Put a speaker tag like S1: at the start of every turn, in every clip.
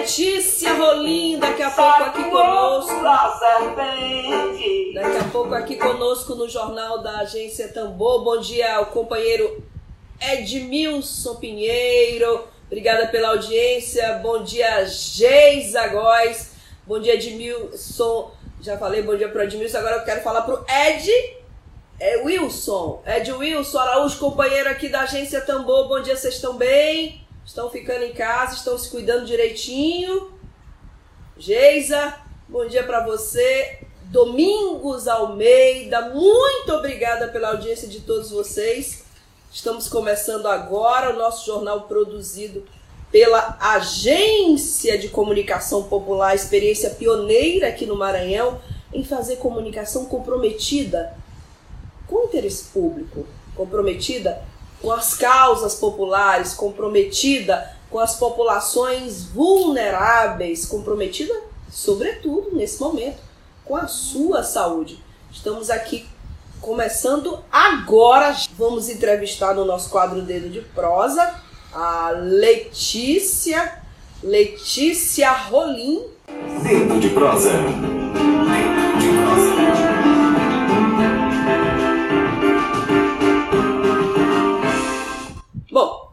S1: Letícia Rolim, daqui a pouco aqui conosco. Daqui a pouco aqui conosco no Jornal da Agência Tambor. Bom dia ao companheiro Edmilson Pinheiro. Obrigada pela audiência. Bom dia, Geisa Góes. Bom dia, Edmilson. Já falei bom dia para Edmilson, agora eu quero falar pro Ed é, Wilson. Ed Wilson Araújo, companheiro aqui da Agência Tambor. Bom dia, vocês estão bem? Estão ficando em casa, estão se cuidando direitinho? Geisa, bom dia para você. Domingos Almeida, muito obrigada pela audiência de todos vocês. Estamos começando agora o nosso jornal produzido pela Agência de Comunicação Popular, experiência pioneira aqui no Maranhão em fazer comunicação comprometida com o interesse público, comprometida com as causas populares, comprometida com as populações vulneráveis, comprometida, sobretudo nesse momento, com a sua saúde. Estamos aqui começando agora. Vamos entrevistar no nosso quadro Dedo de Prosa a Letícia, Letícia Rolim.
S2: Dedo de prosa. Dedo de prosa.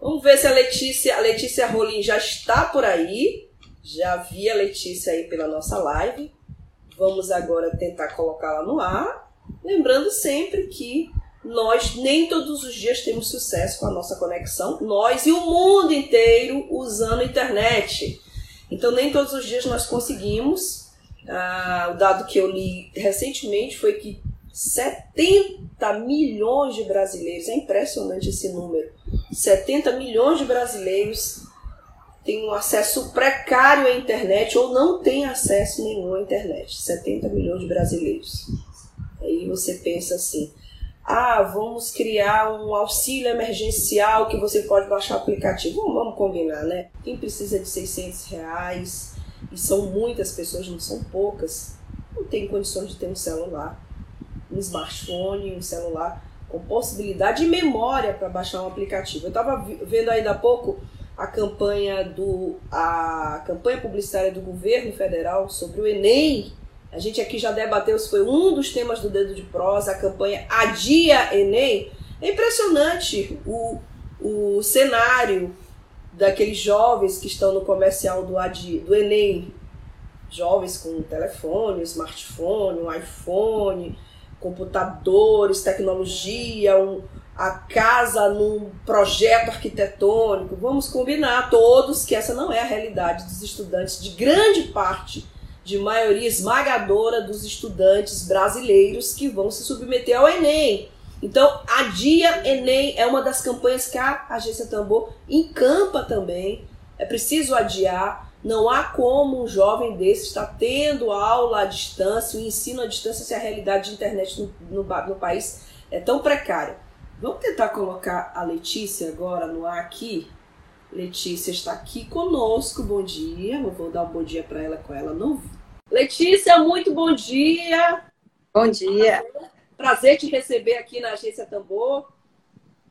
S1: Vamos ver se a Letícia, a Letícia Rolim já está por aí. Já vi a Letícia aí pela nossa live. Vamos agora tentar colocá-la no ar. Lembrando sempre que nós nem todos os dias temos sucesso com a nossa conexão, nós e o mundo inteiro usando a internet. Então, nem todos os dias nós conseguimos. Ah, o dado que eu li recentemente foi que 70 milhões de brasileiros, é impressionante esse número, 70 milhões de brasileiros têm um acesso precário à internet ou não têm acesso nenhum à internet. 70 milhões de brasileiros. Aí você pensa assim, ah, vamos criar um auxílio emergencial que você pode baixar o aplicativo. Vamos, combinar, né? Quem precisa de 600 reais, e são muitas pessoas, não são poucas, não tem condições de ter um celular, um smartphone, um celular com possibilidade de memória para baixar um aplicativo. Eu estava vendo ainda há pouco a campanha do a campanha publicitária do governo federal sobre o Enem, a gente aqui já debateu se foi um dos temas do Dedo de Prosa, a campanha Adia Enem. É impressionante o, o cenário daqueles jovens que estão no comercial do, Adi, do Enem. Jovens com telefone, smartphone, um iPhone, computadores, tecnologia, um, a casa num projeto arquitetônico. Vamos combinar todos que essa não é a realidade dos estudantes de grande parte de maioria esmagadora dos estudantes brasileiros que vão se submeter ao Enem. Então, a Dia Enem é uma das campanhas que a Agência Tambor encampa também. É preciso adiar. Não há como um jovem desse estar tendo aula à distância, o ensino à distância, se a realidade de internet no, no, no país é tão precária. Vamos tentar colocar a Letícia agora no ar aqui. Letícia está aqui conosco. Bom dia. Eu vou dar um bom dia para ela com ela no Letícia, muito bom dia.
S3: Bom dia.
S1: Prazer te receber aqui na Agência Tambor.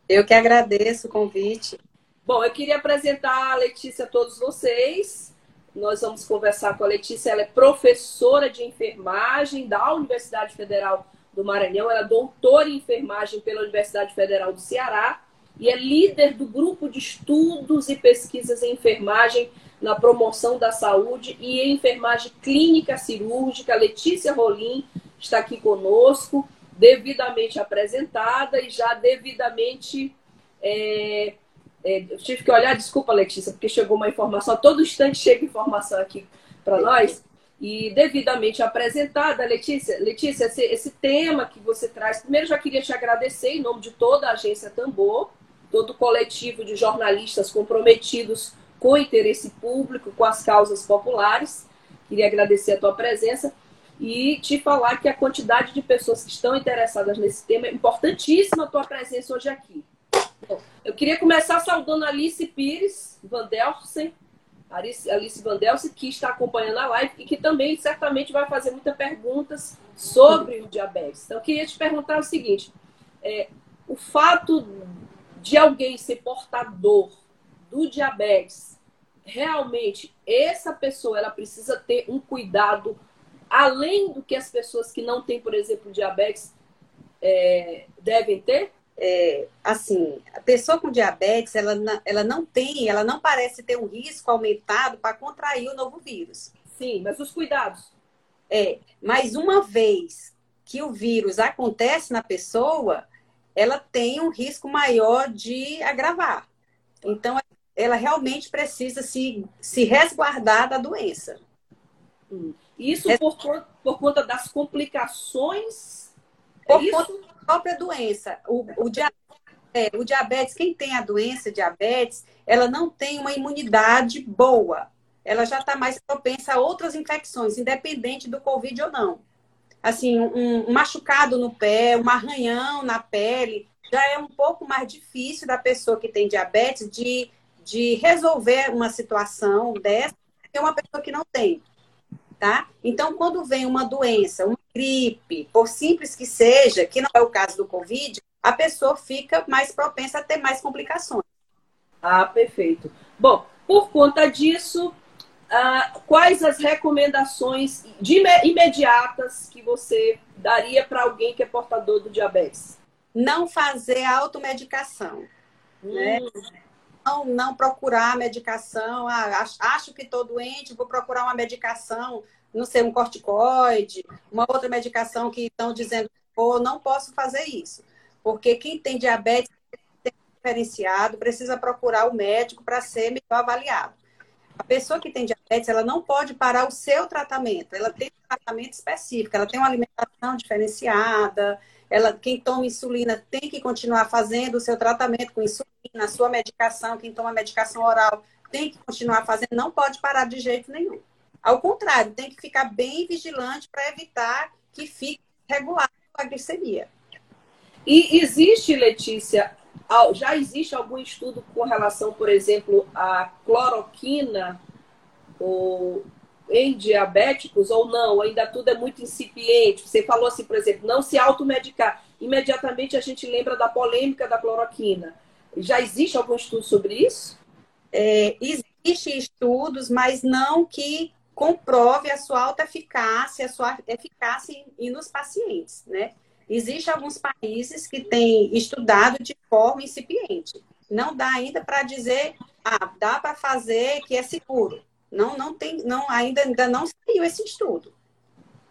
S3: Eu que agradeço o convite.
S1: Bom, eu queria apresentar a Letícia a todos vocês. Nós vamos conversar com a Letícia. Ela é professora de enfermagem da Universidade Federal do Maranhão. Ela é doutora em enfermagem pela Universidade Federal do Ceará e é líder do grupo de estudos e pesquisas em enfermagem na promoção da saúde e em enfermagem clínica cirúrgica. Letícia Rolim está aqui conosco, devidamente apresentada e já devidamente. É, eu tive que olhar, desculpa, Letícia, porque chegou uma informação, a todo instante chega informação aqui para nós. E devidamente apresentada, Letícia, Letícia, esse, esse tema que você traz, primeiro já queria te agradecer em nome de toda a agência Tambor, todo o coletivo de jornalistas comprometidos com interesse público, com as causas populares. Queria agradecer a tua presença e te falar que a quantidade de pessoas que estão interessadas nesse tema é importantíssima a tua presença hoje aqui. Bom, eu queria começar saudando a Alice Pires, Van Delsen, Alice, Alice Van Delsen, que está acompanhando a live e que também certamente vai fazer muitas perguntas sobre o diabetes. Então, eu queria te perguntar o seguinte: é, o fato de alguém ser portador do diabetes, realmente essa pessoa ela precisa ter um cuidado além do que as pessoas que não têm, por exemplo, diabetes é, devem ter?
S3: É, assim, a pessoa com diabetes, ela, ela não tem, ela não parece ter um risco aumentado para contrair o novo vírus.
S1: Sim, mas os cuidados.
S3: É, mas uma vez que o vírus acontece na pessoa, ela tem um risco maior de agravar. Então, ela realmente precisa se, se resguardar da doença.
S1: Hum. Isso por, por conta das complicações?
S3: Por é conta da própria doença. O, o, diabetes, é, o diabetes, quem tem a doença diabetes, ela não tem uma imunidade boa. Ela já está mais propensa a outras infecções, independente do Covid ou não. Assim, um, um machucado no pé, um arranhão na pele, já é um pouco mais difícil da pessoa que tem diabetes de, de resolver uma situação dessa que uma pessoa que não tem tá? Então, quando vem uma doença, uma gripe, por simples que seja, que não é o caso do Covid, a pessoa fica mais propensa a ter mais complicações.
S1: Ah, perfeito. Bom, por conta disso, ah, quais as recomendações de imediatas que você daria para alguém que é portador do diabetes?
S3: Não fazer automedicação, né? hum. né? Não, procurar medicação. Ah, acho que estou doente, vou procurar uma medicação, não sei, um corticoide, uma outra medicação que estão dizendo, pô, não posso fazer isso. Porque quem tem diabetes diferenciado, precisa procurar o médico para ser melhor avaliado. A pessoa que tem diabetes, ela não pode parar o seu tratamento. Ela tem um tratamento específico, ela tem uma alimentação diferenciada, ela, quem toma insulina tem que continuar fazendo o seu tratamento com insulina, a sua medicação, quem toma medicação oral tem que continuar fazendo, não pode parar de jeito nenhum. Ao contrário, tem que ficar bem vigilante para evitar que fique regular a glicemia.
S1: E existe, Letícia, já existe algum estudo com relação, por exemplo, à cloroquina ou em diabéticos ou não? Ainda tudo é muito incipiente. Você falou assim, por exemplo, não se automedicar. Imediatamente a gente lembra da polêmica da cloroquina. Já existe algum estudo sobre isso?
S3: É, Existem estudos, mas não que comprove a sua alta eficácia, a sua eficácia em, nos pacientes, né? Existem alguns países que têm estudado de forma incipiente. Não dá ainda para dizer, ah, dá para fazer que é seguro. Não, não tem, não, ainda, ainda não saiu esse estudo.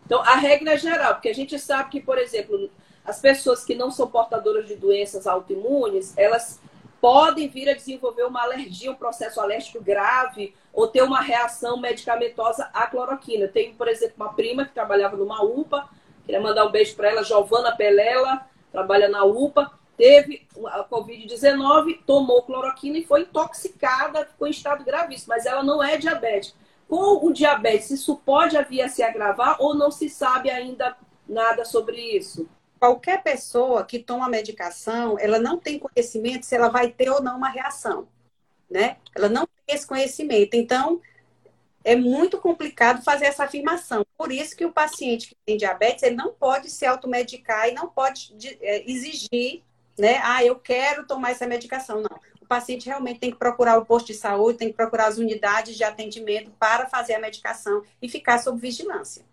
S1: Então, a regra é geral, porque a gente sabe que, por exemplo, as pessoas que não são portadoras de doenças autoimunes, elas podem vir a desenvolver uma alergia, um processo alérgico grave, ou ter uma reação medicamentosa à cloroquina. Tem, por exemplo, uma prima que trabalhava numa UPA, queria mandar um beijo para ela, Giovana Pelela, trabalha na UPA, teve a Covid-19, tomou cloroquina e foi intoxicada, ficou em estado gravíssimo, mas ela não é diabética. Com o diabetes, isso pode vir a se agravar ou não se sabe ainda nada sobre isso?
S3: Qualquer pessoa que toma medicação, ela não tem conhecimento se ela vai ter ou não uma reação, né? Ela não tem esse conhecimento. Então, é muito complicado fazer essa afirmação. Por isso que o paciente que tem diabetes, ele não pode se automedicar e não pode é, exigir né? Ah, eu quero tomar essa medicação. Não. O paciente realmente tem que procurar o posto de saúde, tem que procurar as unidades de atendimento para fazer a medicação e ficar sob vigilância.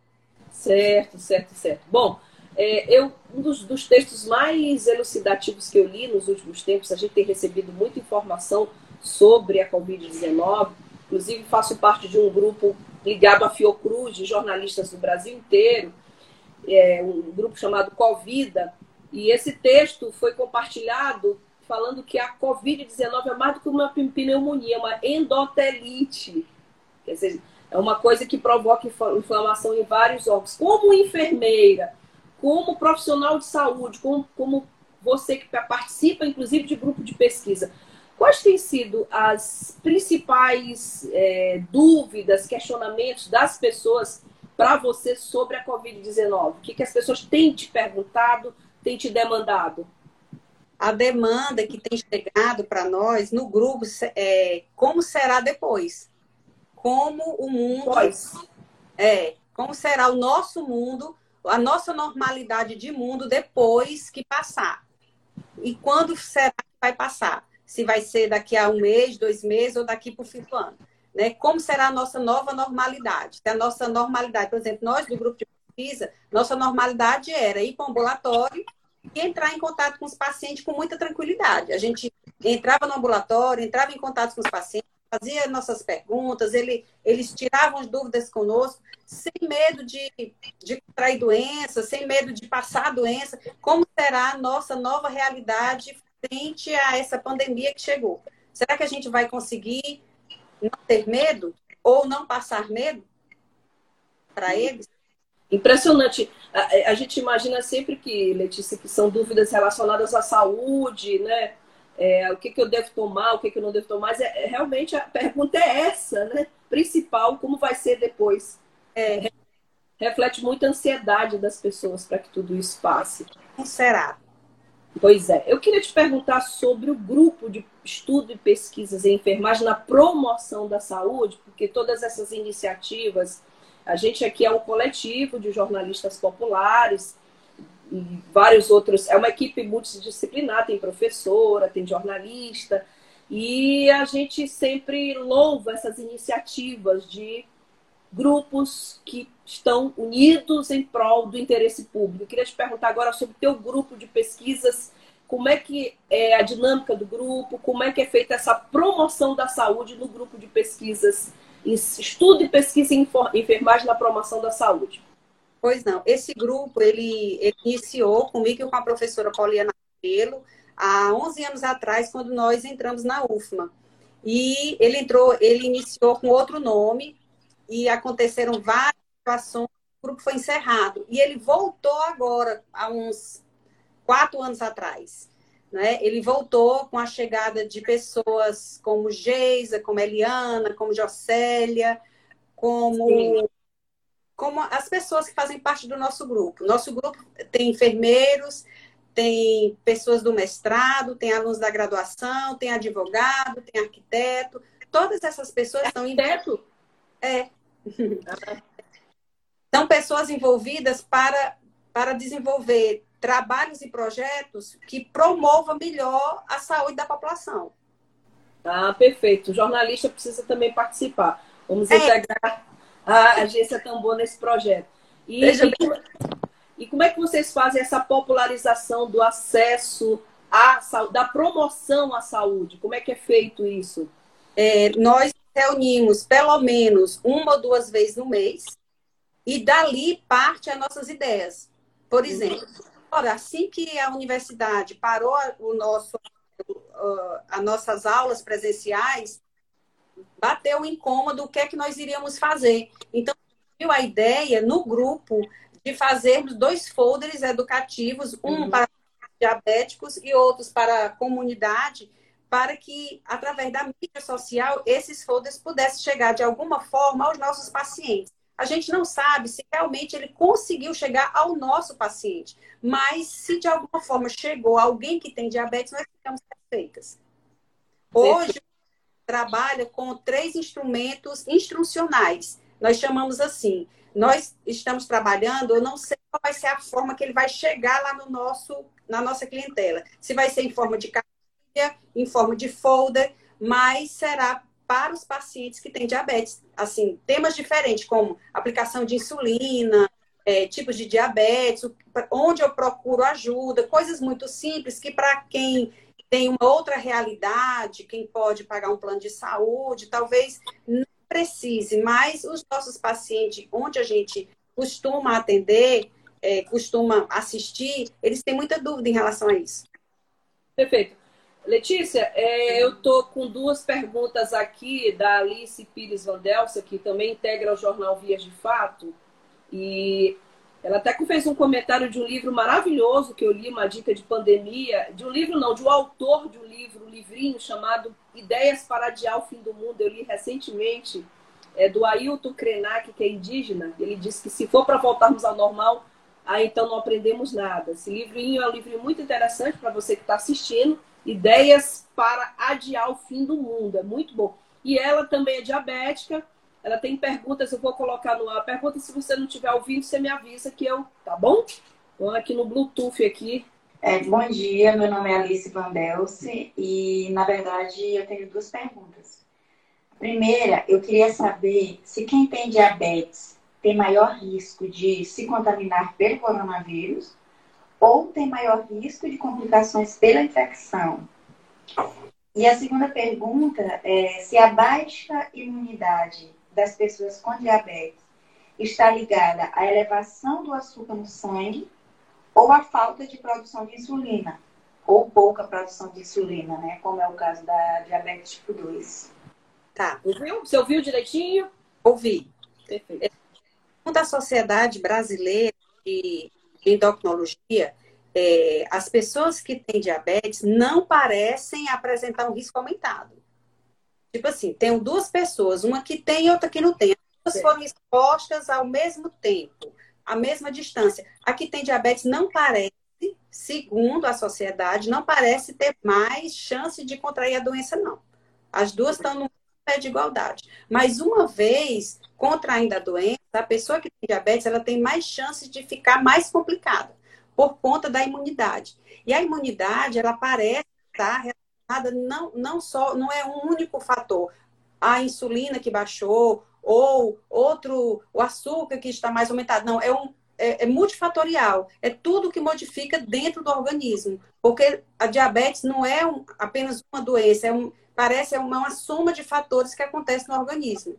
S1: Certo, certo, certo. Bom, é, eu, um dos, dos, textos mais elucidativos que eu li nos últimos tempos, a gente tem recebido muita informação sobre a Covid-19. Inclusive, faço parte de um grupo ligado à Fiocruz, de jornalistas do Brasil inteiro, é, um grupo chamado Covida, e esse texto foi compartilhado falando que a Covid-19 é mais do que uma pneumonia, é uma endotelite. Quer dizer, é uma coisa que provoca inflamação em vários órgãos. Como enfermeira, como profissional de saúde, como, como você que participa, inclusive, de grupo de pesquisa, quais têm sido as principais é, dúvidas, questionamentos das pessoas para você sobre a Covid-19? O que, que as pessoas têm te perguntado, têm te demandado?
S3: A demanda que tem chegado para nós no grupo é como será depois? Como o mundo.
S1: Pois.
S3: É, como será o nosso mundo, a nossa normalidade de mundo depois que passar. E quando será que vai passar? Se vai ser daqui a um mês, dois meses ou daqui para o fim do ano. Né? Como será a nossa nova normalidade? Se a nossa normalidade, por exemplo, nós do grupo de pesquisa, nossa normalidade era ir para o ambulatório e entrar em contato com os pacientes com muita tranquilidade. A gente entrava no ambulatório, entrava em contato com os pacientes, fazia nossas perguntas, ele, eles tiravam as dúvidas conosco, sem medo de, de contrair doença, sem medo de passar doença. Como será a nossa nova realidade frente a essa pandemia que chegou? Será que a gente vai conseguir não ter medo ou não passar medo para eles?
S1: Impressionante. A, a, gente imagina sempre que, Letícia, que são dúvidas relacionadas à saúde, né? É, o que, que eu devo tomar, o que, que eu não devo tomar. Mas é, é, realmente a pergunta é essa, né? Principal, como vai ser depois. É, reflete muita ansiedade das pessoas para que tudo isso passe.
S3: Como será?
S1: Pois é. Eu queria te perguntar sobre o grupo de estudo e pesquisas em enfermagem na promoção da saúde, porque todas essas iniciativas, a gente aqui é um coletivo de jornalistas populares e vários outros, é uma equipe multidisciplinar, tem professora, tem jornalista, e a gente sempre louva essas iniciativas de grupos que estão unidos em prol do interesse público. Queria te perguntar agora sobre o teu grupo de pesquisas, como é que é a dinâmica do grupo, como é que é feita essa promoção da saúde no grupo de pesquisas, estudo e pesquisa em enfermagem na promoção da saúde.
S3: Pois não, esse grupo ele, ele iniciou comigo e com a professora Pauliana Cabelo há 11 anos atrás, quando nós entramos na UFMA. E ele entrou, ele iniciou com outro nome, e aconteceram várias situações, o grupo foi encerrado. E ele voltou agora, há uns quatro anos atrás. Né? Ele voltou com a chegada de pessoas como Geisa, como Eliana, como Jocélia, como, como as pessoas que fazem parte do nosso grupo. Nosso grupo tem enfermeiros, tem pessoas do mestrado, tem alunos da graduação, tem advogado, tem arquiteto. Todas essas pessoas estão em. É, são pessoas envolvidas para, para desenvolver trabalhos e projetos que promovam melhor a saúde da população.
S1: Ah, perfeito. O jornalista precisa também participar. Vamos é. integrar a agência Tambor nesse projeto. E, e, e, como é que vocês fazem essa popularização do acesso à saúde, da promoção à saúde? Como é que é feito isso?
S3: É, nós reunimos pelo menos uma ou duas vezes no mês e dali parte as nossas ideias. Por exemplo, ora, assim que a universidade parou o nosso, as nossas aulas presenciais, bateu o incômodo o que é que nós iríamos fazer. Então, a ideia no grupo de fazermos dois folders educativos, um uhum. para diabéticos e outros para a comunidade, para que, através da mídia social, esses folders pudessem chegar de alguma forma aos nossos pacientes. A gente não sabe se realmente ele conseguiu chegar ao nosso paciente, mas se de alguma forma chegou alguém que tem diabetes, nós ficamos satisfeitas. Hoje, trabalha com três instrumentos instrucionais. Nós chamamos assim. Nós estamos trabalhando, eu não sei qual vai ser a forma que ele vai chegar lá no nosso, na nossa clientela. Se vai ser em forma de em forma de folder, mas será para os pacientes que têm diabetes. Assim, temas diferentes, como aplicação de insulina, é, tipos de diabetes, onde eu procuro ajuda, coisas muito simples que para quem tem uma outra realidade, quem pode pagar um plano de saúde, talvez não precise, mas os nossos pacientes, onde a gente costuma atender, é, costuma assistir, eles têm muita dúvida em relação a isso.
S1: Perfeito. Letícia, é, eu estou com duas perguntas aqui da Alice Pires Vandelsa, que também integra o jornal Vias de Fato. E Ela até fez um comentário de um livro maravilhoso que eu li, uma dica de pandemia, de um livro não, de um autor de um livro, um livrinho chamado Ideias para Adiar o Fim do Mundo. Eu li recentemente, é do Ailton Krenak, que é indígena. Ele disse que se for para voltarmos ao normal, aí então não aprendemos nada. Esse livrinho é um livrinho muito interessante para você que está assistindo. Ideias para adiar o fim do mundo. É muito bom. E ela também é diabética ela tem perguntas, eu vou colocar no ar. Pergunta se você não estiver ouvindo, você me avisa que eu, tá bom? Então, aqui no Bluetooth aqui.
S4: É, bom dia, meu nome é Alice Van Belce e, na verdade, eu tenho duas perguntas. Primeira, eu queria saber se quem tem diabetes tem maior risco de se contaminar pelo coronavírus ou tem maior risco de complicações pela infecção. E a segunda pergunta é se a baixa imunidade das pessoas com diabetes está ligada à elevação do açúcar no sangue ou à falta de produção de insulina, ou pouca produção de insulina, né? Como é o caso da diabetes tipo 2.
S1: Tá. Ouviu? Você ouviu direitinho?
S3: Ouvi. Perfeito. Da Sociedade Brasileira de Endocrinologia, é, as pessoas que têm diabetes não parecem apresentar um risco aumentado. Tipo assim, tenho duas pessoas, uma que tem e outra que não tem. As duas foram expostas ao mesmo tempo, à mesma distância. A que tem diabetes não parece, segundo a sociedade, não parece ter mais chance de contrair a doença, não. As duas estão no pé de igualdade. Mas uma vez contraindo a doença, a pessoa que tem diabetes, ela tem mais chances de ficar mais complicada por conta da imunidade. E a imunidade, ela parece estar não, não só, não é um único fator. A insulina que baixou, ou outro, o açúcar que está mais aumentado. Não, é um, é, é, multifatorial. É tudo que modifica dentro do organismo. Porque a diabetes não é um, apenas uma doença, é um, parece uma, uma soma de fatores que acontece no organismo.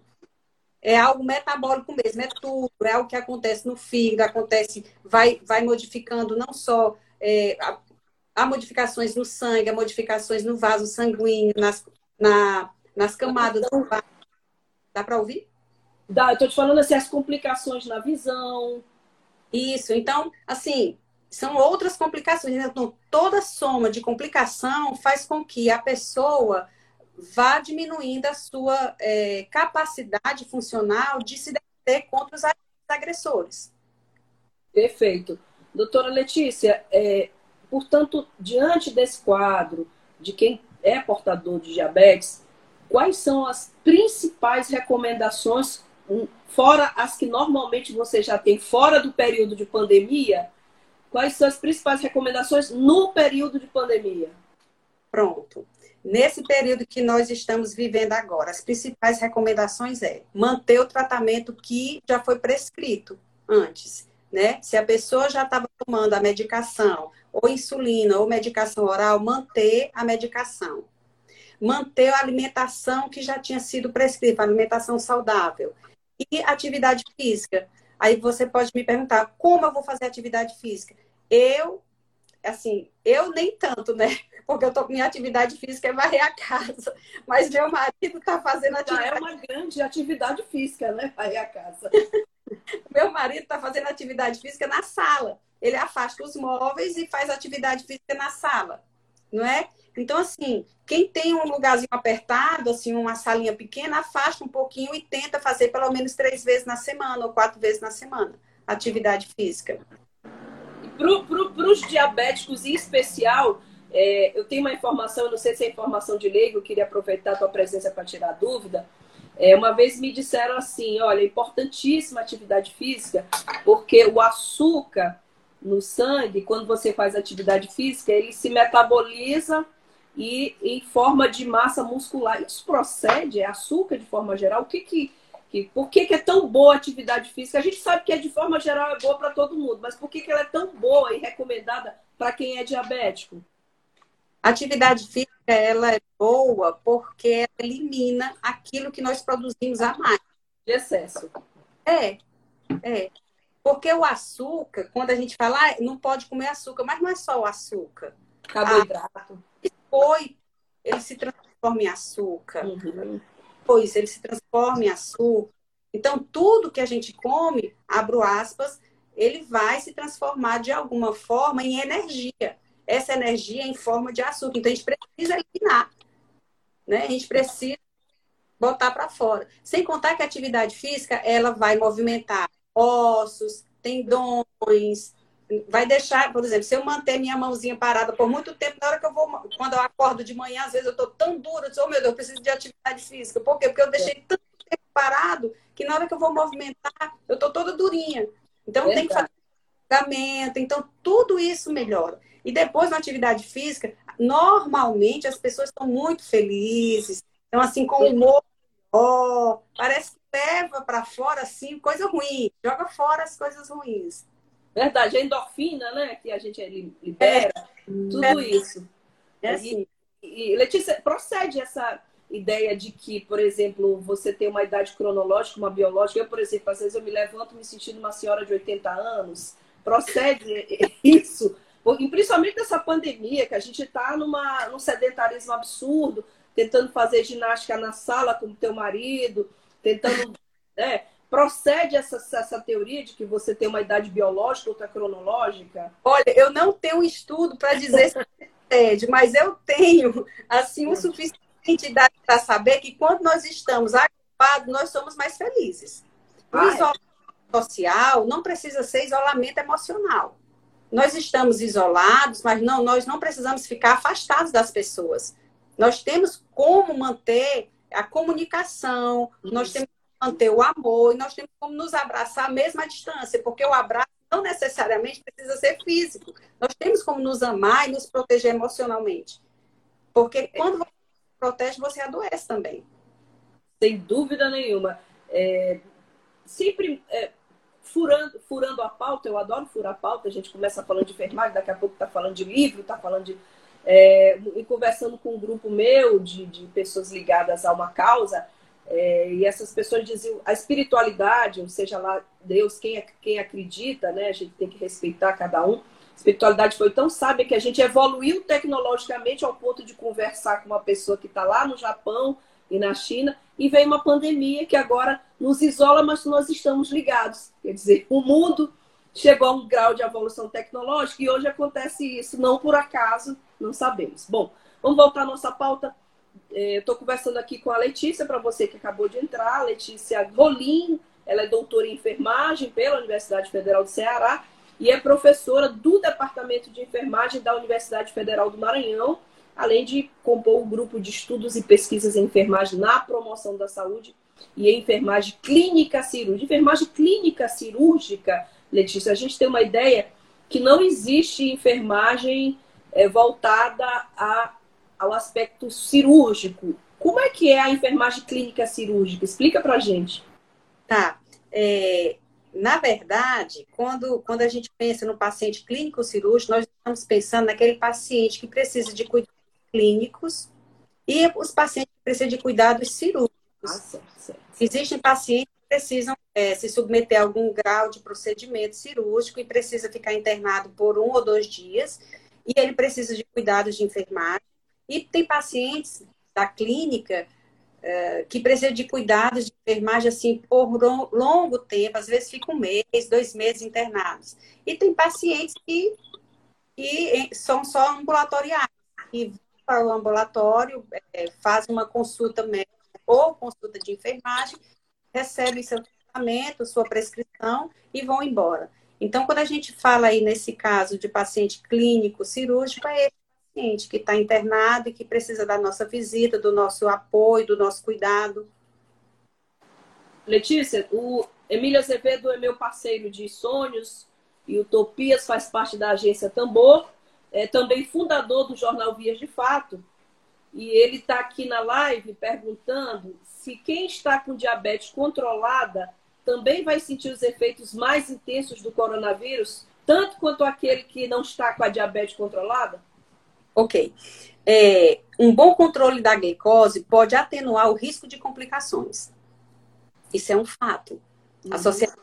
S3: É algo metabólico mesmo, é tudo, é algo que acontece no fígado, acontece, vai, vai modificando não só é, há modificações no sangue, há modificações no vaso sanguíneo, nas, na, nas camadas do vaso. Dá para ouvir?
S1: Dá, eu tô te falando assim, as complicações na visão.
S3: Isso, então, assim, são outras complicações. Então, toda soma de complicação faz com que a pessoa vá diminuindo a sua é, capacidade funcional de se defender contra os agressores.
S1: Perfeito. Doutora Letícia, é, Portanto, diante desse quadro de quem é portador de diabetes, quais são as principais recomendações, fora as que normalmente você já tem fora do período de pandemia? Quais são as principais recomendações no período de pandemia?
S3: Pronto. Nesse período que nós estamos vivendo agora, as principais recomendações é manter o tratamento que já foi prescrito antes, né? Se a pessoa já estava tomando a medicação, ou insulina ou medicação oral, manter a medicação. Manter a alimentação que já tinha sido prescrita, alimentação saudável. E atividade física. Aí você pode me perguntar, como eu vou fazer atividade física? Eu, assim, eu nem tanto, né? Porque eu tô com minha atividade física é varrer a casa. Mas meu marido tá fazendo atividade.
S1: Já é uma grande atividade física, né? Varrer a casa.
S3: meu marido tá fazendo atividade física na sala ele afasta os móveis e faz atividade física na sala, não é? Então, assim, quem tem um lugarzinho apertado, assim, uma salinha pequena, afasta um pouquinho e tenta fazer pelo menos três vezes na semana ou quatro vezes na semana atividade física.
S1: Para os diabéticos em especial, é, eu tenho uma informação, eu não sei se é informação de leigo, queria aproveitar a tua presença para tirar dúvida. É, uma vez me disseram assim, olha, é importantíssima atividade física, porque o açúcar no sangue, quando você faz atividade física, ele se metaboliza e em forma de massa muscular. Isso procede? É açúcar de forma geral? O que que, por que, que é tão boa a atividade física? A gente sabe que é de forma geral é boa para todo mundo, mas por que, que ela é tão boa e recomendada para quem é diabético?
S3: A atividade física ela é boa porque ela elimina aquilo que nós produzimos a mais.
S1: De excesso.
S3: É, é. Porque o açúcar, quando a gente fala, ah, não pode comer açúcar, mas não é só o açúcar.
S1: Carboidrato.
S3: Depois ele se transforma em açúcar. Uhum. Depois ele se transforma em açúcar. Então, tudo que a gente come, abro aspas, ele vai se transformar de alguma forma em energia. Essa energia é em forma de açúcar. Então, a gente precisa eliminar. Né? A gente precisa botar para fora. Sem contar que a atividade física, ela vai movimentar ossos, tendões, vai deixar, por exemplo, se eu manter minha mãozinha parada por muito tempo, na hora que eu vou, quando eu acordo de manhã, às vezes eu tô tão dura, eu digo, oh meu Deus, eu preciso de atividade física. Por quê? Porque eu deixei tanto tempo parado que na hora que eu vou movimentar, eu tô toda durinha. Então Verdade. tem que fazer alongamento, então tudo isso melhora. E depois na atividade física, normalmente as pessoas estão muito felizes, então assim com humor, ó, parece que leva para fora assim coisa ruim, joga fora as coisas ruins.
S1: Verdade, a endorfina, né, que a gente libera, é. tudo é. isso. É assim. E, e, Letícia, procede essa ideia de que, por exemplo, você tem uma idade cronológica, uma biológica. Eu, por exemplo, às vezes eu me levanto me sentindo uma senhora de 80 anos. Procede isso? E principalmente nessa pandemia, que a gente está num sedentarismo absurdo, tentando fazer ginástica na sala com o teu marido, tentando. Né? Procede essa, essa teoria de que você tem uma idade biológica, outra cronológica?
S3: Olha, eu não tenho estudo para dizer se procede, mas eu tenho assim o suficiente idade para saber que quando nós estamos agrupados, nós somos mais felizes. O ah, é? isolamento social não precisa ser isolamento emocional. Nós estamos isolados, mas não, nós não precisamos ficar afastados das pessoas. Nós temos como manter a comunicação, nós temos manter o amor, e nós temos como nos abraçar mesmo à distância, porque o abraço não necessariamente precisa ser físico. Nós temos como nos amar e nos proteger emocionalmente. Porque quando você protege, você adoece também.
S1: Sem dúvida nenhuma. É, sempre é, furando, furando a pauta, eu adoro furar a pauta, a gente começa falando de enfermagem, daqui a pouco está falando de livro, está falando de. É, e conversando com um grupo meu de, de pessoas ligadas a uma causa, é, e essas pessoas diziam a espiritualidade, ou seja lá Deus, quem, quem acredita, né? A gente tem que respeitar cada um. A espiritualidade foi tão sábia que a gente evoluiu tecnologicamente ao ponto de conversar com uma pessoa que está lá no Japão e na China, e veio uma pandemia que agora nos isola, mas nós estamos ligados. Quer dizer, o mundo chegou a um grau de evolução tecnológica e hoje acontece isso, não por acaso, não sabemos. Bom, vamos voltar à nossa pauta. Estou é, conversando aqui com a Letícia, para você que acabou de entrar, Letícia Rolim, ela é doutora em enfermagem pela Universidade Federal do Ceará e é professora do Departamento de Enfermagem da Universidade Federal do Maranhão além de compor o um grupo de estudos e pesquisas em enfermagem na promoção da saúde e em enfermagem clínica cirúrgica. Enfermagem clínica cirúrgica, Letícia, a gente tem uma ideia que não existe enfermagem é, voltada a, ao aspecto cirúrgico. Como é que é a enfermagem clínica cirúrgica? Explica pra gente.
S3: Tá. É, na verdade, quando, quando a gente pensa no paciente clínico cirúrgico, nós estamos pensando naquele paciente que precisa de cuidado clínicos e os pacientes que precisam de cuidados cirúrgicos. Ah, certo, certo. Existem pacientes que precisam é, se submeter a algum grau de procedimento cirúrgico e precisa ficar internado por um ou dois dias e ele precisa de cuidados de enfermagem. E tem pacientes da clínica é, que precisam de cuidados de enfermagem assim por longo tempo, às vezes fica um mês, dois meses internados. E tem pacientes que, que são só ambulatoriais, que para o ambulatório, é, faz uma consulta médica ou consulta de enfermagem, recebe seu tratamento, sua prescrição e vão embora. Então, quando a gente fala aí nesse caso de paciente clínico cirúrgico, é esse paciente que está internado e que precisa da nossa visita, do nosso apoio, do nosso cuidado.
S1: Letícia, o Emílio Azevedo é meu parceiro de sonhos e Utopias, faz parte da agência Tambor é também fundador do jornal Vias de Fato, e ele está aqui na live perguntando se quem está com diabetes controlada também vai sentir os efeitos mais intensos do coronavírus, tanto quanto aquele que não está com a diabetes controlada?
S3: Ok. É, um bom controle da glicose pode atenuar o risco de complicações. Isso é um fato. Uhum. A Sociedade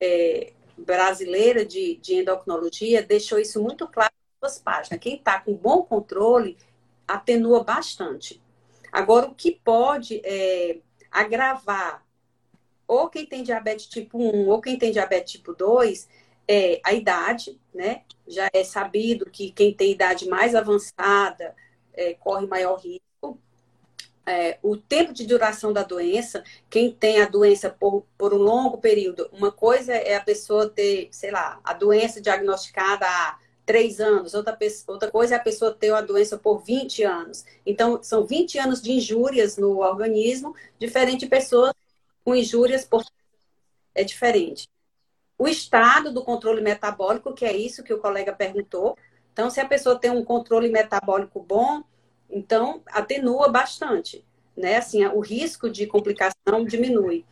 S3: é, Brasileira de, de Endocrinologia deixou isso muito claro duas páginas. Quem está com bom controle atenua bastante. Agora, o que pode é, agravar, ou quem tem diabetes tipo 1, ou quem tem diabetes tipo 2, é a idade, né? Já é sabido que quem tem idade mais avançada é, corre maior risco. É, o tempo de duração da doença, quem tem a doença por, por um longo período, uma coisa é a pessoa ter, sei lá, a doença diagnosticada há três anos, outra, outra coisa é a pessoa ter uma doença por 20 anos. Então, são 20 anos de injúrias no organismo, diferente de pessoas com injúrias por. É diferente. O estado do controle metabólico, que é isso que o colega perguntou. Então, se a pessoa tem um controle metabólico bom, então atenua bastante, né? Assim, o risco de complicação diminui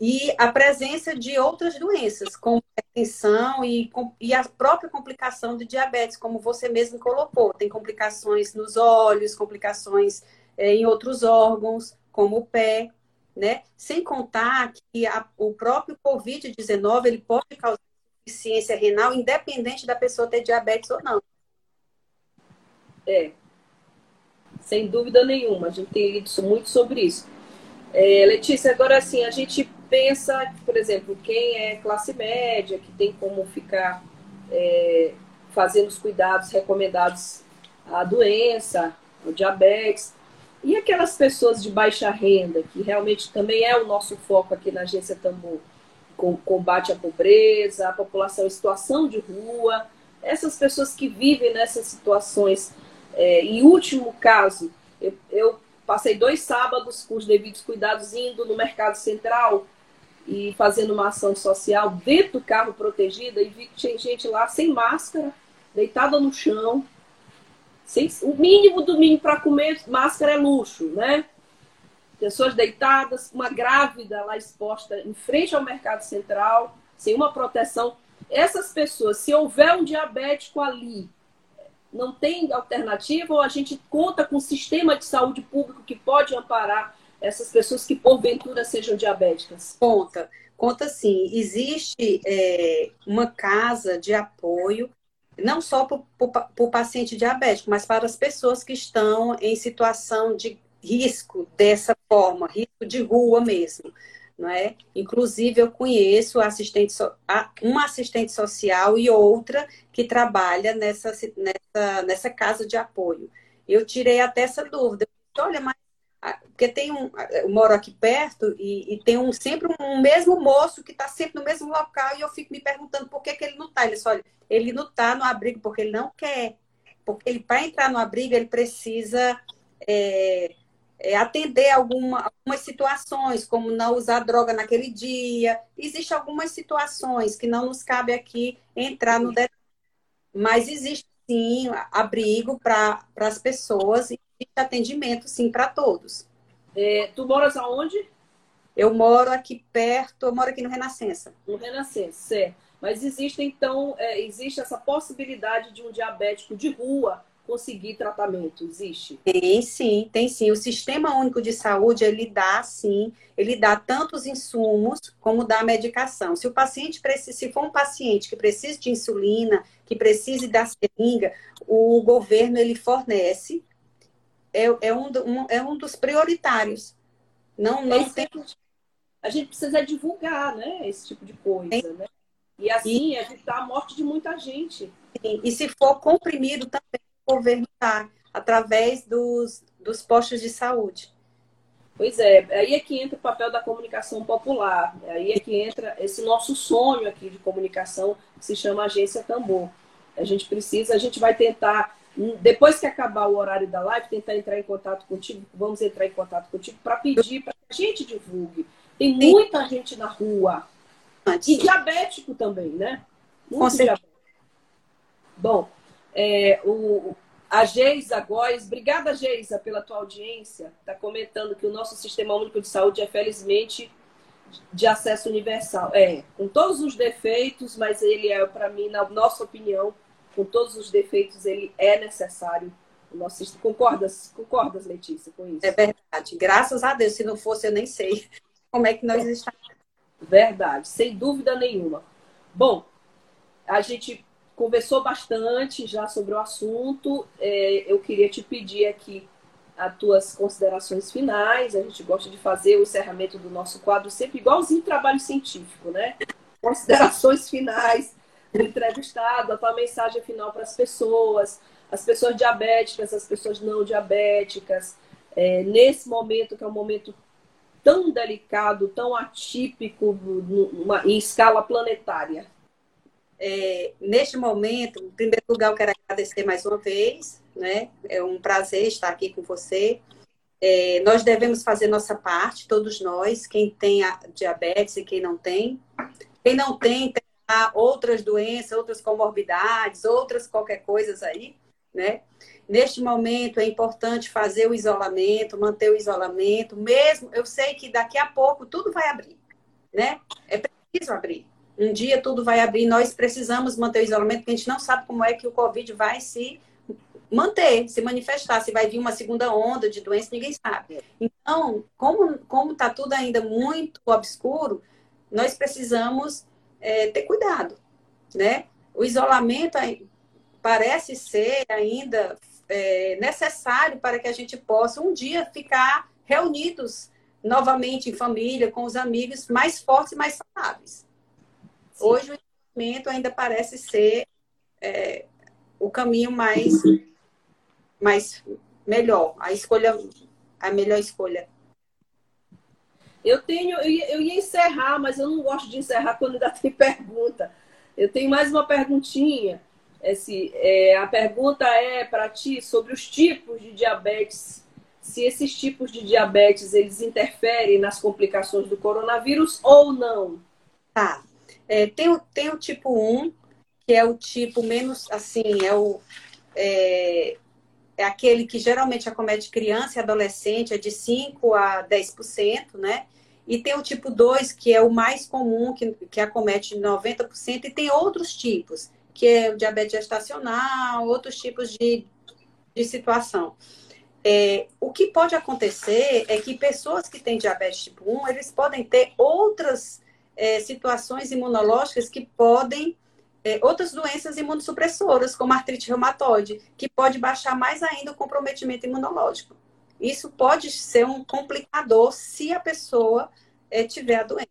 S3: e a presença de outras doenças, como hipertensão e, e a própria complicação de diabetes, como você mesmo colocou. Tem complicações nos olhos, complicações é, em outros órgãos, como o pé, né? Sem contar que a, o próprio Covid-19 ele pode causar insuficiência renal, independente da pessoa ter diabetes ou não.
S1: É, sem dúvida nenhuma. A gente tem lido muito sobre isso. É, Letícia, agora assim, a gente pensa, por exemplo, quem é classe média, que tem como ficar é, fazendo os cuidados recomendados à doença, ao diabetes, e aquelas pessoas de baixa renda, que realmente também é o nosso foco aqui na Agência Tambor, com combate à pobreza, a população em situação de rua, essas pessoas que vivem nessas situações. É, em último caso, eu, eu passei dois sábados com os devidos cuidados indo no Mercado Central e fazendo uma ação social dentro do carro protegida e vi que tinha gente lá sem máscara, deitada no chão. Sem, o mínimo do mínimo para comer máscara é luxo, né? Pessoas deitadas, uma grávida lá exposta em frente ao mercado central, sem uma proteção. Essas pessoas, se houver um diabético ali, não tem alternativa ou a gente conta com um sistema de saúde público que pode amparar essas pessoas que porventura sejam diabéticas?
S3: Conta, conta sim. Existe é, uma casa de apoio, não só para o paciente diabético, mas para as pessoas que estão em situação de risco dessa forma, risco de rua mesmo. Não é? Inclusive, eu conheço assistente uma assistente social e outra que trabalha nessa, nessa, nessa casa de apoio. Eu tirei até essa dúvida. Olha, mas porque tem um, eu moro aqui perto e, e tem um sempre um mesmo moço que está sempre no mesmo local e eu fico me perguntando por que, que ele não está. Ele disse, olha, ele não está no abrigo porque ele não quer. Porque ele, para entrar no abrigo, ele precisa é, é, atender alguma, algumas situações, como não usar droga naquele dia. Existem algumas situações que não nos cabe aqui entrar no detalhe. Mas existe sim abrigo para as pessoas e atendimento, sim, para todos.
S1: É, tu moras aonde?
S3: Eu moro aqui perto, eu moro aqui no Renascença.
S1: No Renascença, certo. Mas existe, então, é, existe essa possibilidade de um diabético de rua conseguir tratamento? Existe?
S3: Tem sim, tem sim. O Sistema Único de Saúde, ele dá sim, ele dá tanto os insumos como dá a medicação. Se o paciente precisa, se for um paciente que precisa de insulina, que precise da seringa, o governo ele fornece é, é, um, um, é um dos prioritários. Não, não tem...
S1: A gente precisa divulgar, né? Esse tipo de coisa, né? E assim e... evitar a morte de muita gente.
S3: Sim. E se for comprimido também, o governo está através dos, dos postos de saúde.
S1: Pois é, aí é que entra o papel da comunicação popular, aí é que entra esse nosso sonho aqui de comunicação que se chama Agência Tambor. A gente precisa, a gente vai tentar depois que acabar o horário da live, tentar entrar em contato contigo, vamos entrar em contato contigo para pedir para que a gente divulgue. Tem muita gente na rua. E diabético também, né? Muito diabético. Bom, é, o, a Geisa Góes, obrigada Geisa pela tua audiência, está comentando que o nosso Sistema Único de Saúde é felizmente de acesso universal. É, com todos os defeitos, mas ele é, para mim, na nossa opinião, com todos os defeitos, ele é necessário. O nosso concordas, concordas, Letícia, com isso?
S3: É verdade. Graças a Deus, se não fosse, eu nem sei como é que nós estamos.
S1: Verdade, sem dúvida nenhuma. Bom, a gente conversou bastante já sobre o assunto. É, eu queria te pedir aqui as tuas considerações finais. A gente gosta de fazer o encerramento do nosso quadro sempre igualzinho trabalho científico, né? Considerações finais entrevistado, a tua mensagem final para as pessoas, as pessoas diabéticas, as pessoas não diabéticas, é, nesse momento que é um momento tão delicado, tão atípico numa, em escala planetária?
S3: É, neste momento, em primeiro lugar, eu quero agradecer mais uma vez, né? É um prazer estar aqui com você. É, nós devemos fazer nossa parte, todos nós, quem tem diabetes e quem não tem. Quem não tem, tem outras doenças, outras comorbidades, outras qualquer coisas aí, né? Neste momento é importante fazer o isolamento, manter o isolamento, mesmo eu sei que daqui a pouco tudo vai abrir, né? É preciso abrir. Um dia tudo vai abrir, nós precisamos manter o isolamento, porque a gente não sabe como é que o Covid vai se manter, se manifestar, se vai vir uma segunda onda de doença, ninguém sabe. Então, como como está tudo ainda muito obscuro, nós precisamos é, ter cuidado, né? O isolamento parece ser ainda é, necessário para que a gente possa um dia ficar reunidos novamente em família, com os amigos, mais fortes e mais saudáveis. Sim. Hoje o isolamento ainda parece ser é, o caminho mais, mais melhor, a escolha, a melhor escolha.
S1: Eu tenho, eu ia, eu ia encerrar, mas eu não gosto de encerrar quando ainda tem pergunta. Eu tenho mais uma perguntinha. Esse, é, a pergunta é para ti sobre os tipos de diabetes. Se esses tipos de diabetes eles interferem nas complicações do coronavírus ou não?
S3: Tá. É, tem, o, tem o tipo 1, que é o tipo menos assim, é o. É, é aquele que geralmente acomete criança e adolescente, é de 5 a 10%, né? E tem o tipo 2, que é o mais comum, que, que acomete 90%, e tem outros tipos que é o diabetes gestacional, outros tipos de, de situação. É, o que pode acontecer é que pessoas que têm diabetes tipo 1, eles podem ter outras é, situações imunológicas que podem, outras doenças imunossupressoras, como artrite reumatoide, que pode baixar mais ainda o comprometimento imunológico. Isso pode ser um complicador se a pessoa é, tiver a doença.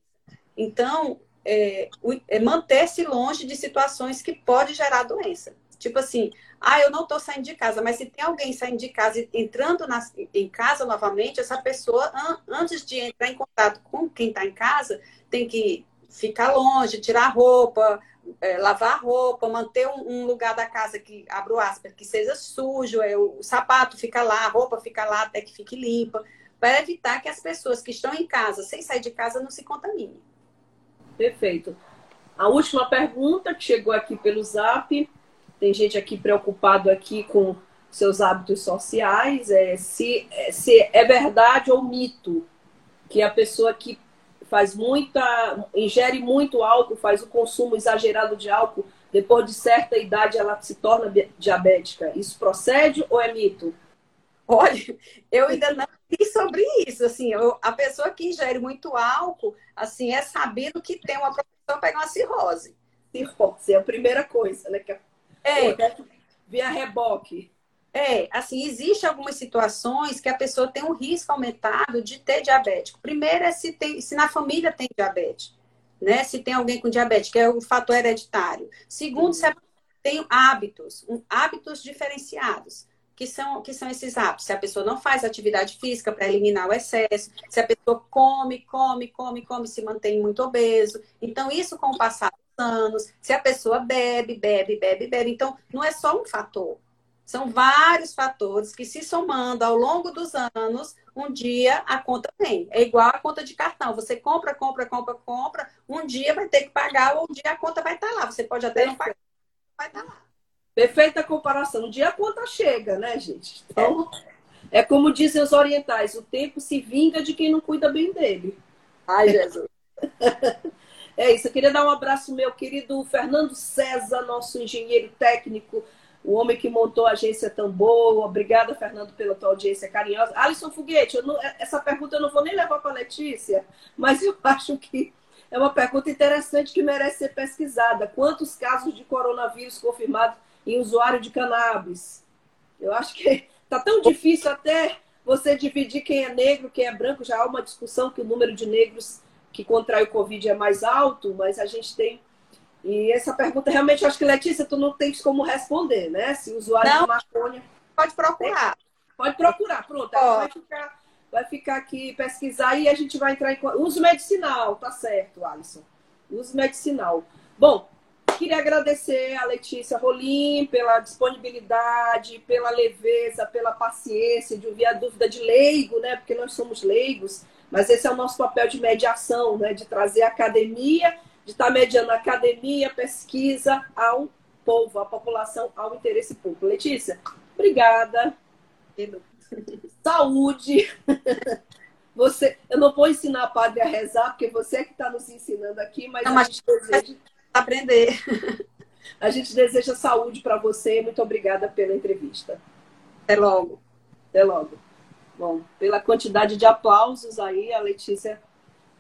S3: Então, é, é manter-se longe de situações que pode gerar doença. Tipo assim, ah, eu não estou saindo de casa, mas se tem alguém saindo de casa e entrando na, em casa novamente, essa pessoa, an, antes de entrar em contato com quem está em casa, tem que ficar longe, tirar roupa, é, lavar roupa, manter um, um, lugar da casa que, abro aspas, que seja sujo, é, o, sapato fica lá, a roupa fica lá até que fique limpa, para evitar que as pessoas que estão em casa, sem sair de casa, não se contaminem.
S1: Perfeito. A última pergunta que chegou aqui pelo Zap, tem gente aqui preocupado aqui com seus hábitos sociais, é se, é, se é verdade ou mito que a pessoa que faz muita, ingere muito álcool, faz o consumo exagerado de álcool, depois de certa idade ela se torna diabética. Isso procede ou é mito?
S3: Olha, eu ainda não li sobre isso. Assim, eu, a pessoa que ingere muito álcool, assim, é sabido que tem uma propensão a pegar uma cirrose.
S1: Cirrose é a primeira coisa, né? Que é,
S3: é.
S1: via reboque.
S3: É, assim, existe algumas situações que a pessoa tem um risco aumentado de ter diabetes. Primeiro é se, tem, se na família tem diabetes, né? Se tem alguém com diabetes, que é o fator hereditário. Segundo, se a tem hábitos, um, hábitos diferenciados que são, que são esses hábitos. Se a pessoa não faz atividade física para eliminar o excesso, se a pessoa come, come, come, come, se mantém muito obeso. Então, isso com o passar dos anos, se a pessoa bebe, bebe, bebe, bebe. Então, não é só um fator. São vários fatores que, se somando ao longo dos anos, um dia a conta vem. É igual a conta de cartão. Você compra, compra, compra, compra. Um dia vai ter que pagar, ou um dia a conta vai estar lá. Você pode até não pagar, vai estar lá.
S1: Perfeita comparação. Um dia a conta chega, né, gente? Então, é. é como dizem os orientais: o tempo se vinga de quem não cuida bem dele.
S3: Ai, Jesus.
S1: é isso. Eu queria dar um abraço meu querido Fernando César, nosso engenheiro técnico, o homem que montou a agência tão boa. Obrigada, Fernando, pela tua audiência carinhosa. Alisson Foguete, não, essa pergunta eu não vou nem levar para a Letícia, mas eu acho que é uma pergunta interessante que merece ser pesquisada. Quantos casos de coronavírus confirmados em usuário de cannabis. Eu acho que tá tão difícil até você dividir quem é negro, quem é branco. Já há uma discussão que o número de negros que contraem o Covid é mais alto, mas a gente tem E essa pergunta realmente eu acho que, Letícia, tu não tens como responder, né? Se o usuário
S3: Não.
S1: de maconha.
S3: Pode procurar.
S1: Pode procurar, pronto. Ela vai ficar, vai ficar aqui pesquisar e a gente vai entrar em. Uso medicinal, tá certo, Alisson. Uso medicinal. Bom, queria agradecer a Letícia Rolim pela disponibilidade, pela leveza, pela paciência de ouvir a dúvida de leigo, né? Porque nós somos leigos, mas esse é o nosso papel de mediação, né? De trazer a academia, de estar mediando a academia, pesquisa ao povo, à população, ao interesse público. Letícia, obrigada. Saúde. Você, eu não vou ensinar a padre a rezar, porque você é que está nos ensinando aqui, mas,
S3: Não,
S1: a,
S3: mas-
S1: gente deseja,
S3: Aprender.
S1: a gente deseja saúde para você. Muito obrigada pela entrevista.
S3: Até logo.
S1: Até logo. Bom, pela quantidade de aplausos aí, a Letícia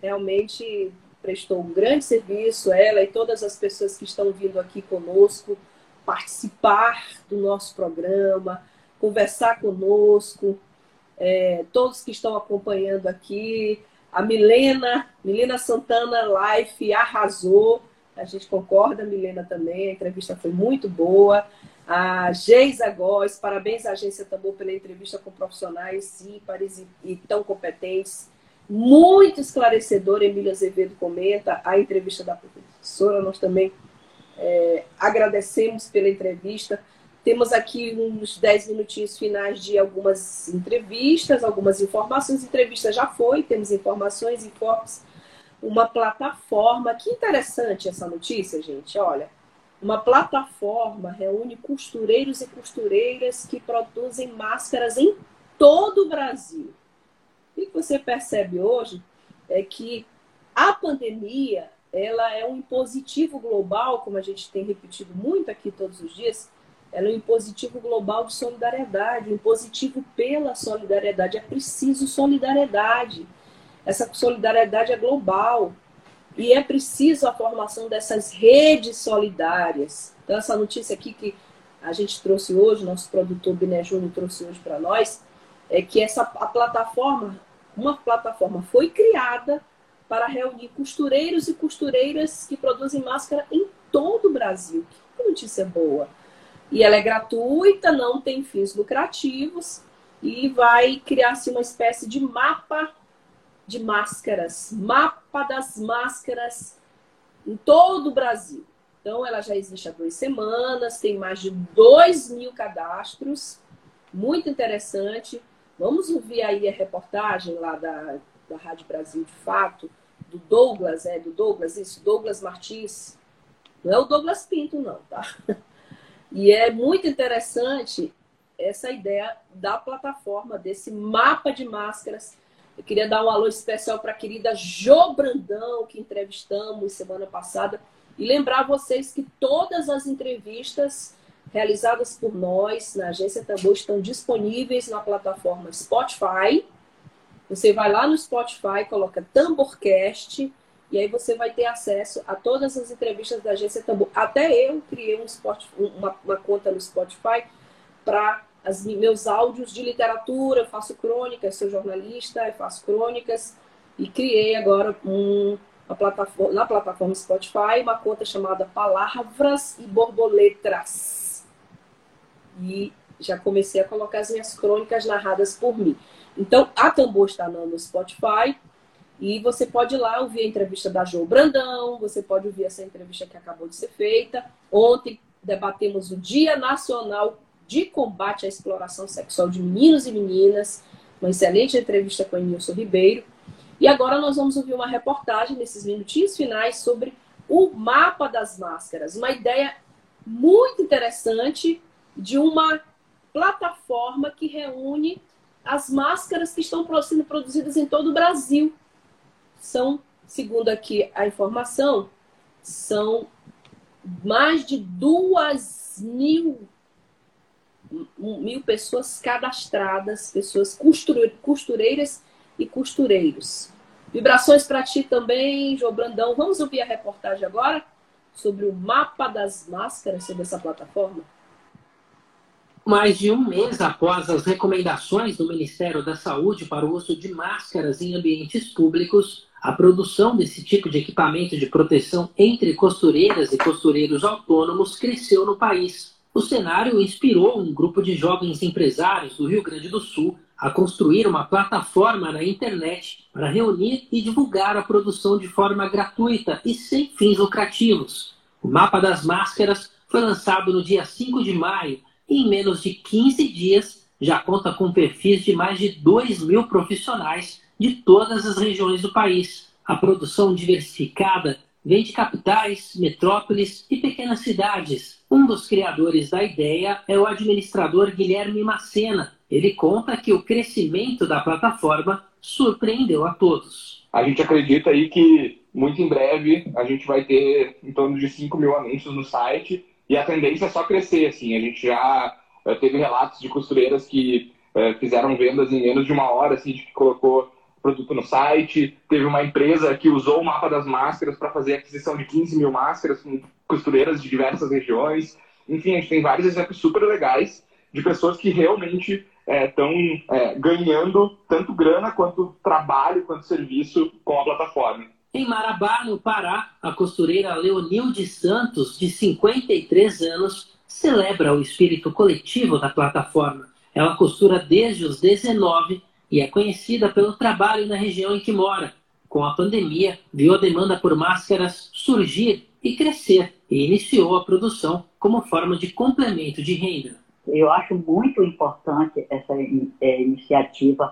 S1: realmente prestou um grande serviço, ela e todas as pessoas que estão vindo aqui conosco participar do nosso programa, conversar conosco, é, todos que estão acompanhando aqui, a Milena, Milena Santana Life arrasou, a gente concorda, Milena também, a entrevista foi muito boa. A Geisa Góes, parabéns à Agência Tambor pela entrevista com profissionais ímpares e, e tão competentes. Muito esclarecedor, Emília Azevedo comenta a entrevista da professora. Nós também é, agradecemos pela entrevista. Temos aqui uns 10 minutinhos finais de algumas entrevistas, algumas informações. Entrevista já foi, temos informações, informes, uma plataforma. Que interessante essa notícia, gente. Olha, uma plataforma reúne costureiros e costureiras que produzem máscaras em todo o Brasil. O que você percebe hoje é que a pandemia ela é um impositivo global, como a gente tem repetido muito aqui todos os dias, ela é um impositivo global de solidariedade, um impositivo pela solidariedade. É preciso solidariedade. Essa solidariedade é global. E é preciso a formação dessas redes solidárias. Então, essa notícia aqui que a gente trouxe hoje, nosso produtor Biné Júnior trouxe hoje para nós, é que essa a plataforma, uma plataforma foi criada para reunir costureiros e costureiras que produzem máscara em todo o Brasil. Que notícia boa! E ela é gratuita, não tem fins lucrativos e vai criar-se uma espécie de mapa de máscaras, mapa das máscaras em todo o Brasil. Então, ela já existe há duas semanas, tem mais de 2 mil cadastros, muito interessante. Vamos ouvir aí a reportagem lá da, da Rádio Brasil de Fato, do Douglas, é do Douglas, isso, Douglas Martins. Não é o Douglas Pinto, não, tá? E é muito interessante essa ideia da plataforma, desse mapa de máscaras. Eu queria dar um alô especial para a querida Jo Brandão, que entrevistamos semana passada, e lembrar vocês que todas as entrevistas realizadas por nós na Agência Tambor estão disponíveis na plataforma Spotify. Você vai lá no Spotify, coloca Tamborcast, e aí você vai ter acesso a todas as entrevistas da Agência Tambor. Até eu criei um Spotify, uma, uma conta no Spotify para meus áudios de literatura, eu faço crônicas, sou jornalista, eu faço crônicas, e criei agora um, plataforma, na plataforma Spotify uma conta chamada Palavras e Borboletas. E já comecei a colocar as minhas crônicas narradas por mim. Então, a Tambor está no Spotify, e você pode ir lá ouvir a entrevista da Jo Brandão, você pode ouvir essa entrevista que acabou de ser feita. Ontem debatemos o Dia Nacional de Combate à Exploração Sexual de Meninos e Meninas, uma excelente entrevista com Nilson Ribeiro. E agora nós vamos ouvir uma reportagem nesses minutinhos finais sobre o mapa das máscaras, uma ideia muito interessante de uma plataforma que reúne as máscaras que estão sendo produzidas em todo o Brasil são, segundo aqui a informação, são mais de duas mil, mil pessoas cadastradas, pessoas costureiras e costureiros. Vibrações para ti também, João Brandão. Vamos ouvir a reportagem agora sobre o mapa das máscaras sobre essa plataforma?
S5: Mais de um mês após as recomendações do Ministério da Saúde para o uso de máscaras em ambientes públicos, a produção desse tipo de equipamento de proteção entre costureiras e costureiros autônomos cresceu no país. O cenário inspirou um grupo de jovens empresários do Rio Grande do Sul a construir uma plataforma na internet para reunir e divulgar a produção de forma gratuita e sem fins lucrativos. O Mapa das Máscaras foi lançado no dia 5 de maio em menos de 15 dias, já conta com perfis de mais de 2 mil profissionais de todas as regiões do país. A produção diversificada vem de capitais, metrópoles e pequenas cidades. Um dos criadores da ideia é o administrador Guilherme Macena. Ele conta que o crescimento da plataforma surpreendeu a todos.
S6: A gente acredita aí que muito em breve a gente vai ter em torno de 5 mil anúncios no site e a tendência é só crescer. Assim. A gente já eh, teve relatos de costureiras que uh, fizeram vendas em menos de uma hora, assim, de que colocou produto no site. Teve uma empresa que usou o mapa das máscaras para fazer aquisição de 15 mil máscaras com costureiras de diversas regiões. Enfim, a gente tem vários exemplos super legais de pessoas que realmente estão é, é, ganhando tanto grana quanto trabalho, quanto serviço com a plataforma.
S5: Em Marabá, no Pará, a costureira Leonilde Santos, de 53 anos, celebra o espírito coletivo da plataforma. Ela costura desde os 19 e é conhecida pelo trabalho na região em que mora. Com a pandemia, viu a demanda por máscaras surgir e crescer e iniciou a produção como forma de complemento de renda.
S7: Eu acho muito importante essa é, iniciativa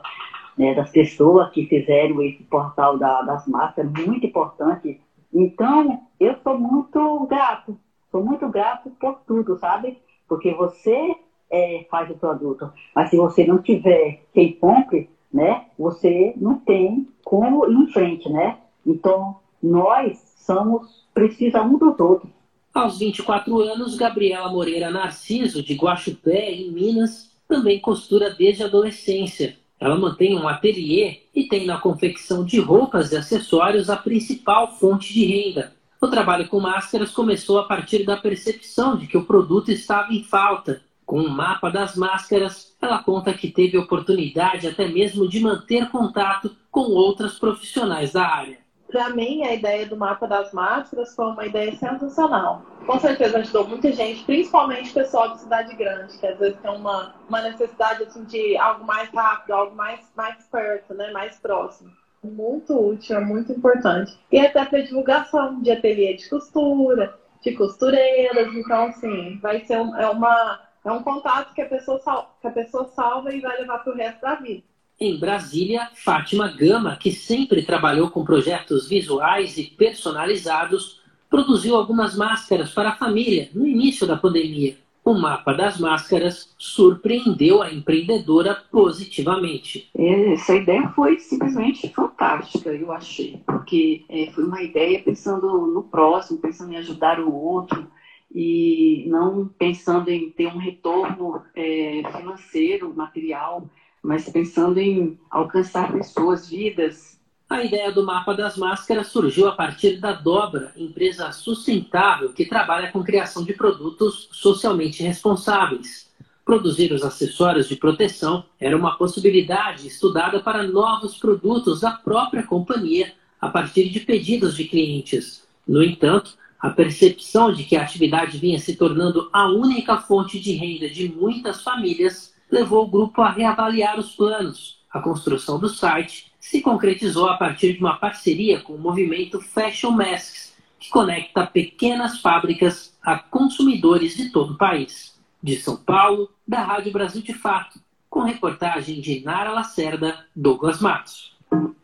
S7: né, das pessoas que fizeram esse portal da, das máscaras, muito importante. Então, eu sou muito grato, sou muito grato por tudo, sabe? Porque você é, faz o produto. Mas se você não tiver quem compre, né, você não tem como ir em frente, né? Então, nós somos, precisa um dos outros.
S5: Aos 24 anos, Gabriela Moreira Narciso, de Guaxupé, em Minas, também costura desde a adolescência. Ela mantém um ateliê e tem na confecção de roupas e acessórios a principal fonte de renda. O trabalho com máscaras começou a partir da percepção de que o produto estava em falta com o um mapa das máscaras, ela conta que teve oportunidade até mesmo de manter contato com outras profissionais da área.
S8: Para mim, a ideia do mapa das máscaras foi uma ideia sensacional. Com certeza ajudou muita gente, principalmente pessoal de cidade grande, que às vezes tem uma, uma necessidade assim, de algo mais rápido, algo mais, mais perto, né, mais próximo. Muito útil, é muito importante. E até para divulgação de ateliê de costura, de costureiras. Então, assim, vai ser um, é uma é um contato que a pessoa, sal, que a pessoa salva e vai levar para o resto da vida.
S5: Em Brasília, Fátima Gama, que sempre trabalhou com projetos visuais e personalizados, produziu algumas máscaras para a família no início da pandemia. O mapa das máscaras surpreendeu a empreendedora positivamente.
S9: Essa ideia foi simplesmente fantástica, eu achei, porque é, foi uma ideia pensando no próximo, pensando em ajudar o outro e não pensando em ter um retorno é, financeiro, material, mas pensando em alcançar pessoas, vidas.
S5: A ideia do mapa das máscaras surgiu a partir da Dobra, empresa sustentável que trabalha com criação de produtos socialmente responsáveis. Produzir os acessórios de proteção era uma possibilidade estudada para novos produtos da própria companhia a partir de pedidos de clientes. No entanto, a percepção de que a atividade vinha se tornando a única fonte de renda de muitas famílias levou o grupo a reavaliar os planos. A construção do site se concretizou a partir de uma parceria com o movimento Fashion Masks, que conecta pequenas fábricas a consumidores de todo o país. De São Paulo, da Rádio Brasil de Fato, com reportagem de Nara Lacerda, Douglas Matos.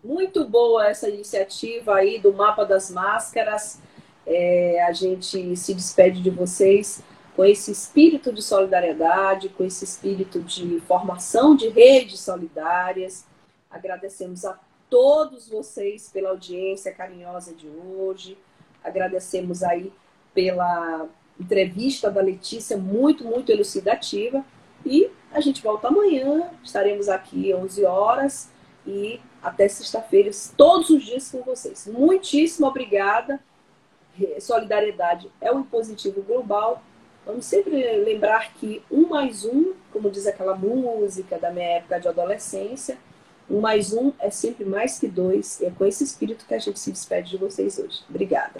S1: Muito boa essa iniciativa aí do Mapa das Máscaras. É, a gente se despede de vocês com esse espírito de solidariedade, com esse espírito de formação de redes solidárias. Agradecemos a todos vocês pela audiência carinhosa de hoje. Agradecemos aí pela entrevista da Letícia, muito, muito elucidativa. E a gente volta amanhã, estaremos aqui 11 horas e até sexta-feira, todos os dias com vocês. Muitíssimo obrigada solidariedade é um positivo global, vamos sempre lembrar que um mais um, como diz aquela música da minha época de adolescência, Um mais um é sempre mais que dois. E é com esse espírito que a gente se despede de vocês hoje. Obrigada.